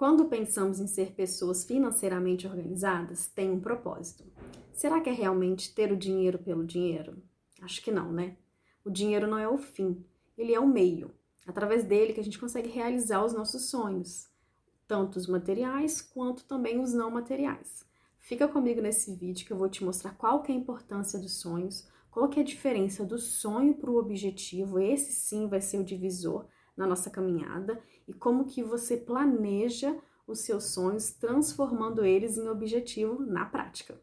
Quando pensamos em ser pessoas financeiramente organizadas, tem um propósito. Será que é realmente ter o dinheiro pelo dinheiro? Acho que não, né? O dinheiro não é o fim, ele é o meio. Através dele que a gente consegue realizar os nossos sonhos, tanto os materiais quanto também os não materiais. Fica comigo nesse vídeo que eu vou te mostrar qual que é a importância dos sonhos, qual que é a diferença do sonho para o objetivo, esse sim vai ser o divisor na nossa caminhada e como que você planeja os seus sonhos transformando eles em objetivo na prática.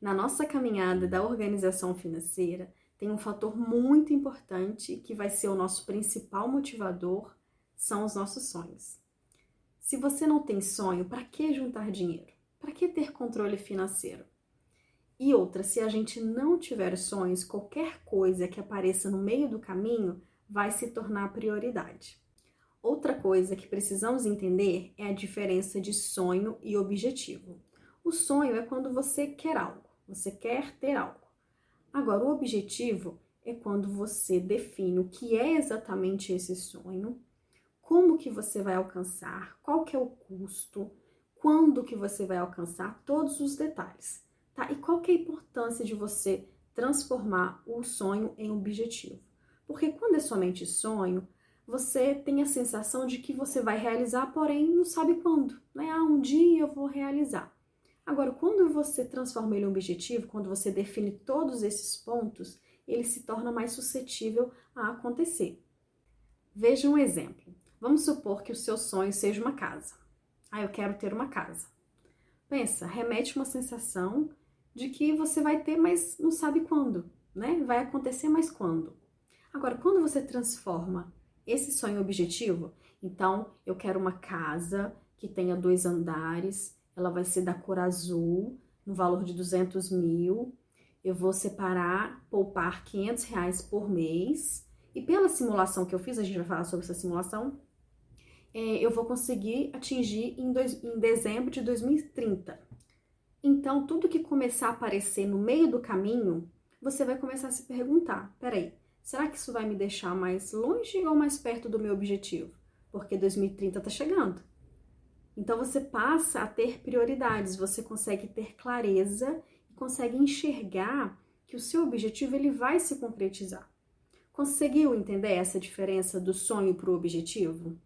Na nossa caminhada da organização financeira, tem um fator muito importante que vai ser o nosso principal motivador, são os nossos sonhos. Se você não tem sonho, para que juntar dinheiro? Para que ter controle financeiro? E outra, se a gente não tiver sonhos, qualquer coisa que apareça no meio do caminho vai se tornar prioridade. Outra coisa que precisamos entender é a diferença de sonho e objetivo. O sonho é quando você quer algo, você quer ter algo. Agora, o objetivo é quando você define o que é exatamente esse sonho, como que você vai alcançar, qual que é o custo, quando que você vai alcançar, todos os detalhes. Tá? E qual que é a importância de você transformar o sonho em objetivo? Porque quando é somente sonho, você tem a sensação de que você vai realizar, porém não sabe quando, né? Ah, um dia eu vou realizar. Agora, quando você transforma ele em objetivo, quando você define todos esses pontos, ele se torna mais suscetível a acontecer. Veja um exemplo. Vamos supor que o seu sonho seja uma casa. Ah, eu quero ter uma casa. Pensa, remete uma sensação de que você vai ter, mas não sabe quando, né? Vai acontecer, mas quando. Agora, quando você transforma esse sonho objetivo, então eu quero uma casa que tenha dois andares, ela vai ser da cor azul, no valor de 200 mil. Eu vou separar, poupar 500 reais por mês. E pela simulação que eu fiz, a gente vai falar sobre essa simulação, é, eu vou conseguir atingir em, dois, em dezembro de 2030. Então, tudo que começar a aparecer no meio do caminho, você vai começar a se perguntar: peraí, será que isso vai me deixar mais longe ou mais perto do meu objetivo? Porque 2030 está chegando. Então, você passa a ter prioridades, você consegue ter clareza e consegue enxergar que o seu objetivo ele vai se concretizar. Conseguiu entender essa diferença do sonho para o objetivo?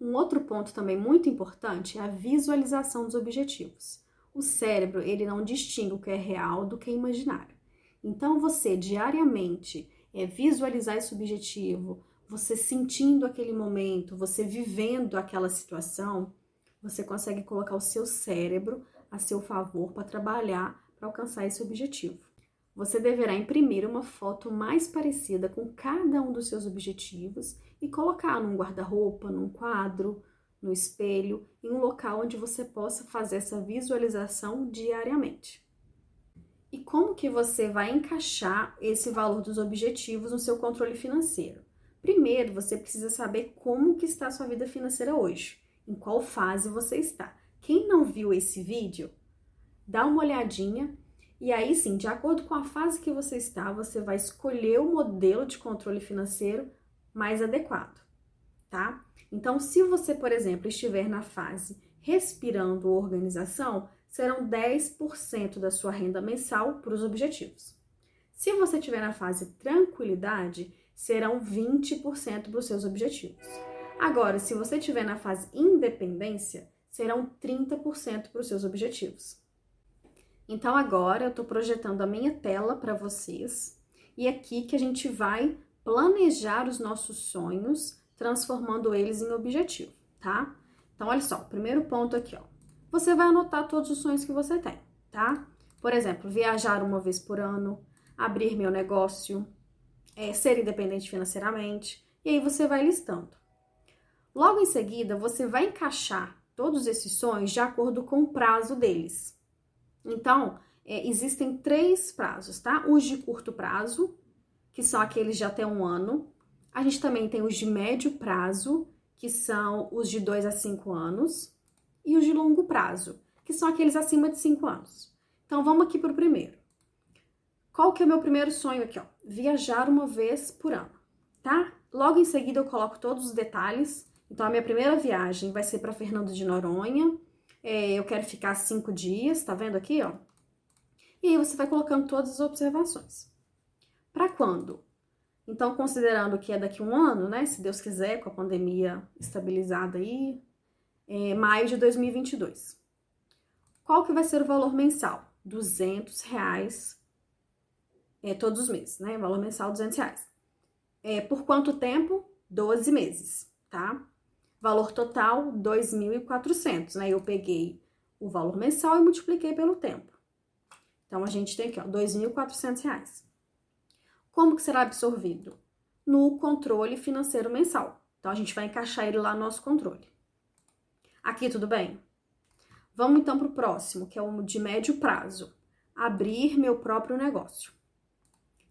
Um outro ponto também muito importante é a visualização dos objetivos o cérebro ele não distingue o que é real do que é imaginário. Então você diariamente é, visualizar esse objetivo, você sentindo aquele momento, você vivendo aquela situação, você consegue colocar o seu cérebro a seu favor para trabalhar para alcançar esse objetivo. Você deverá imprimir uma foto mais parecida com cada um dos seus objetivos e colocar num guarda-roupa, num quadro, no espelho, em um local onde você possa fazer essa visualização diariamente. E como que você vai encaixar esse valor dos objetivos no seu controle financeiro? Primeiro, você precisa saber como que está a sua vida financeira hoje, em qual fase você está. Quem não viu esse vídeo, dá uma olhadinha e aí sim, de acordo com a fase que você está, você vai escolher o modelo de controle financeiro mais adequado, tá? Então, se você, por exemplo, estiver na fase respirando organização, serão 10% da sua renda mensal para os objetivos. Se você estiver na fase tranquilidade, serão 20% para os seus objetivos. Agora, se você estiver na fase independência, serão 30% para os seus objetivos. Então, agora eu estou projetando a minha tela para vocês e é aqui que a gente vai planejar os nossos sonhos transformando eles em objetivo, tá? Então, olha só, primeiro ponto aqui, ó. Você vai anotar todos os sonhos que você tem, tá? Por exemplo, viajar uma vez por ano, abrir meu negócio, é, ser independente financeiramente, e aí você vai listando. Logo em seguida, você vai encaixar todos esses sonhos de acordo com o prazo deles. Então, é, existem três prazos, tá? Os de curto prazo, que são aqueles de até um ano, a gente também tem os de médio prazo, que são os de 2 a 5 anos, e os de longo prazo, que são aqueles acima de 5 anos. Então vamos aqui para o primeiro. Qual que é o meu primeiro sonho aqui, ó? Viajar uma vez por ano. tá? Logo em seguida eu coloco todos os detalhes. Então a minha primeira viagem vai ser para Fernando de Noronha. É, eu quero ficar cinco dias, tá vendo aqui, ó? E aí você vai colocando todas as observações. Para quando? Então, considerando que é daqui a um ano, né? Se Deus quiser, com a pandemia estabilizada aí, é maio de 2022. Qual que vai ser o valor mensal? 200 reais é, todos os meses, né? Valor mensal, 200 reais. É, por quanto tempo? 12 meses, tá? Valor total, 2.400, né? Eu peguei o valor mensal e multipliquei pelo tempo. Então, a gente tem aqui, ó, 2.400 reais. Como que será absorvido? No controle financeiro mensal. Então, a gente vai encaixar ele lá no nosso controle. Aqui, tudo bem? Vamos então para o próximo, que é o de médio prazo. Abrir meu próprio negócio.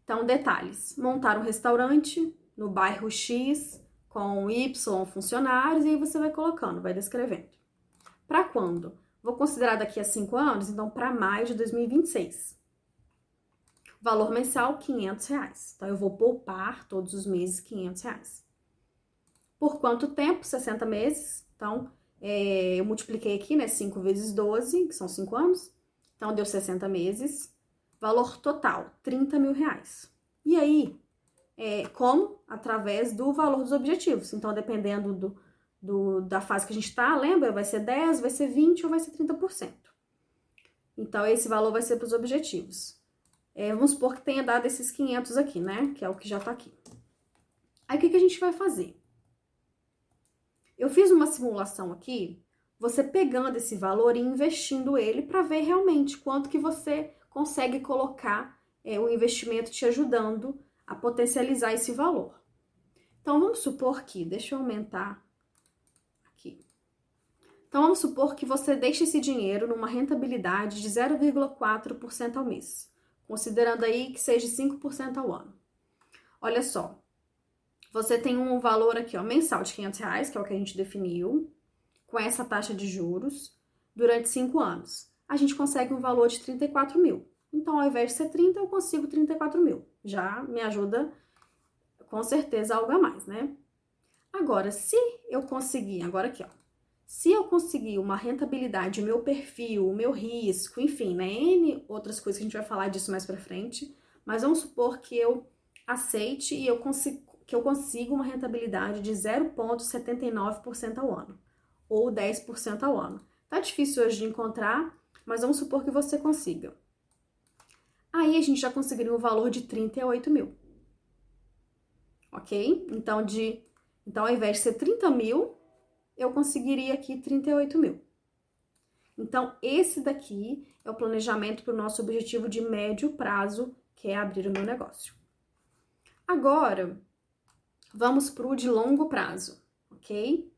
Então, detalhes: montar um restaurante no bairro X com Y funcionários e aí você vai colocando, vai descrevendo. Para quando? Vou considerar daqui a cinco anos, então para maio de 2026. Valor mensal, 500 reais. Então, eu vou poupar todos os meses 500 reais. Por quanto tempo? 60 meses. Então, é, eu multipliquei aqui, né? 5 vezes 12, que são 5 anos. Então, deu 60 meses. Valor total, 30 mil reais. E aí, é, como? Através do valor dos objetivos. Então, dependendo do, do, da fase que a gente está, lembra? Vai ser 10, vai ser 20 ou vai ser 30%. Então, esse valor vai ser para os objetivos. É, vamos supor que tenha dado esses 500 aqui, né? Que é o que já está aqui. Aí, o que, que a gente vai fazer? Eu fiz uma simulação aqui, você pegando esse valor e investindo ele para ver realmente quanto que você consegue colocar é, o investimento te ajudando a potencializar esse valor. Então vamos supor que, deixa eu aumentar aqui. Então vamos supor que você deixe esse dinheiro numa rentabilidade de 0,4% ao mês, considerando aí que seja 5% ao ano. Olha só, você tem um valor aqui, ó, mensal de 500 reais, que é o que a gente definiu, com essa taxa de juros, durante 5 anos. A gente consegue um valor de 34 mil. Então, ao invés de ser 30, eu consigo 34 mil. Já me ajuda, com certeza, algo a mais, né? Agora, se eu conseguir, agora aqui, ó. Se eu conseguir uma rentabilidade, o meu perfil, o meu risco, enfim, né? N outras coisas que a gente vai falar disso mais pra frente. Mas vamos supor que eu aceite e eu consigo, que eu consigo uma rentabilidade de 0,79% ao ano, ou 10% ao ano. Tá difícil hoje de encontrar, mas vamos supor que você consiga. Aí a gente já conseguiria um valor de 38 mil. Ok? Então, de, então, ao invés de ser 30 mil, eu conseguiria aqui 38 mil. Então, esse daqui é o planejamento para o nosso objetivo de médio prazo, que é abrir o meu negócio. Agora, Vamos para o de longo prazo, ok?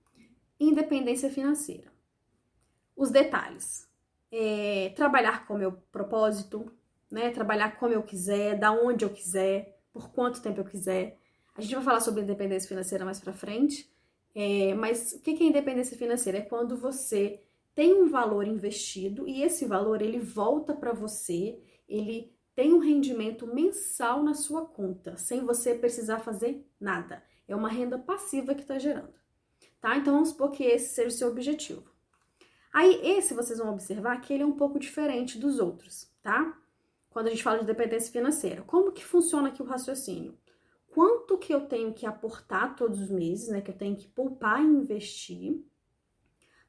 Independência financeira. Os detalhes. É, trabalhar com o meu propósito, né? Trabalhar como eu quiser, da onde eu quiser, por quanto tempo eu quiser. A gente vai falar sobre independência financeira mais para frente. É, mas o que é independência financeira? É quando você tem um valor investido e esse valor ele volta para você, ele tem um rendimento mensal na sua conta, sem você precisar fazer nada. É uma renda passiva que está gerando. Tá? Então vamos supor que esse seja o seu objetivo. Aí, esse vocês vão observar que ele é um pouco diferente dos outros, tá? Quando a gente fala de dependência financeira. Como que funciona aqui o raciocínio? Quanto que eu tenho que aportar todos os meses, né? Que eu tenho que poupar e investir,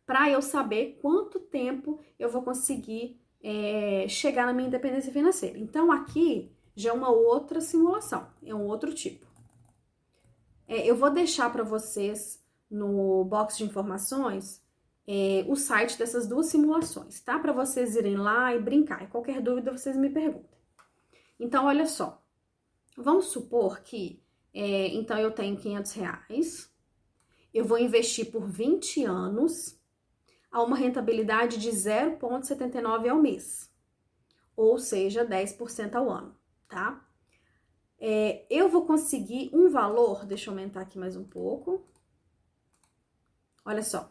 para eu saber quanto tempo eu vou conseguir é, chegar na minha independência financeira. Então, aqui já é uma outra simulação, é um outro tipo. É, eu vou deixar para vocês no box de informações é, o site dessas duas simulações, tá? Para vocês irem lá e brincar. E qualquer dúvida vocês me perguntem. Então, olha só. Vamos supor que, é, então, eu tenho 500 reais. Eu vou investir por 20 anos a uma rentabilidade de 0,79 ao mês, ou seja, 10% ao ano, tá? É, eu vou conseguir um valor, deixa eu aumentar aqui mais um pouco. Olha só,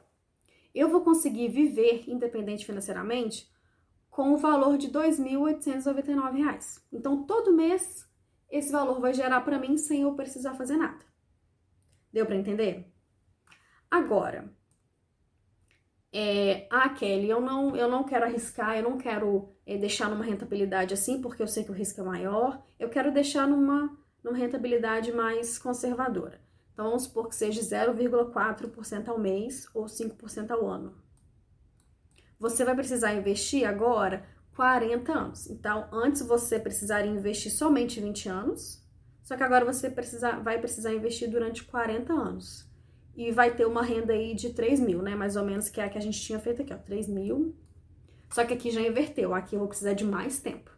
eu vou conseguir viver independente financeiramente com o valor de R$ 2.899. Então, todo mês, esse valor vai gerar para mim sem eu precisar fazer nada. Deu para entender? Agora, é, ah, Kelly, eu não, eu não quero arriscar, eu não quero é, deixar numa rentabilidade assim, porque eu sei que o risco é maior, eu quero deixar numa, numa rentabilidade mais conservadora. Então, vamos supor que seja 0,4% ao mês ou 5% ao ano. Você vai precisar investir agora 40 anos. Então, antes você precisaria investir somente 20 anos, só que agora você precisa, vai precisar investir durante 40 anos e vai ter uma renda aí de 3 mil, né? Mais ou menos, que é a que a gente tinha feito aqui, ó, 3 mil. Só que aqui já inverteu, aqui eu vou precisar de mais tempo,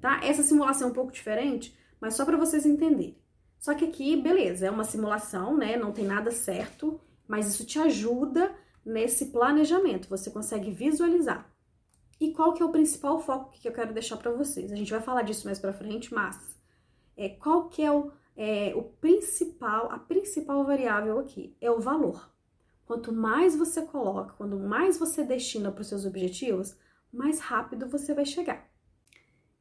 tá? Essa simulação é um pouco diferente, mas só para vocês entenderem. Só que aqui, beleza, é uma simulação, né? Não tem nada certo, mas isso te ajuda nesse planejamento, você consegue visualizar. E qual que é o principal foco que eu quero deixar para vocês? A gente vai falar disso mais para frente, mas é qual que é o é, o principal, a principal variável aqui é o valor. Quanto mais você coloca, quanto mais você destina para os seus objetivos, mais rápido você vai chegar.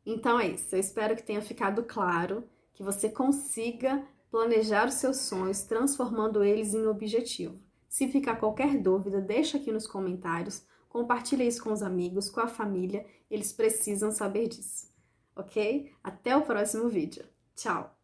Então é isso. Eu espero que tenha ficado claro, que você consiga planejar os seus sonhos, transformando eles em objetivo. Se ficar qualquer dúvida, deixa aqui nos comentários, compartilhe isso com os amigos, com a família, eles precisam saber disso. Ok? Até o próximo vídeo. Tchau!